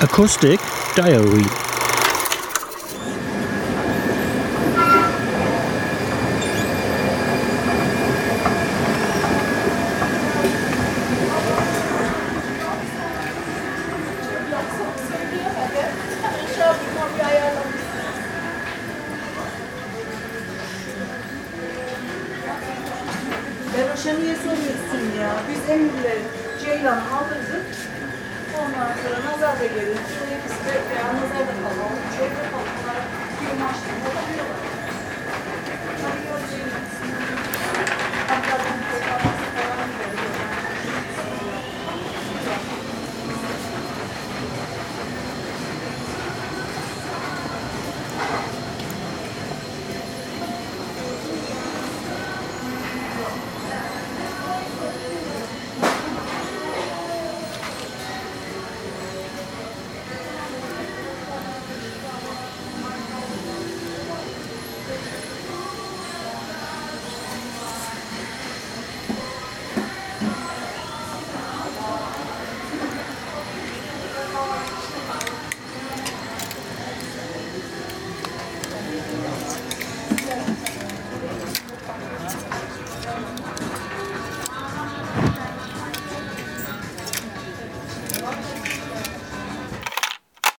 Acoustic Diary ya? Biz Emir'le Ceylan'ı aldırdık. Ondan sonra nazar da gelir. İkisi de veya nazar da kalalım. Şöyle kalmalar.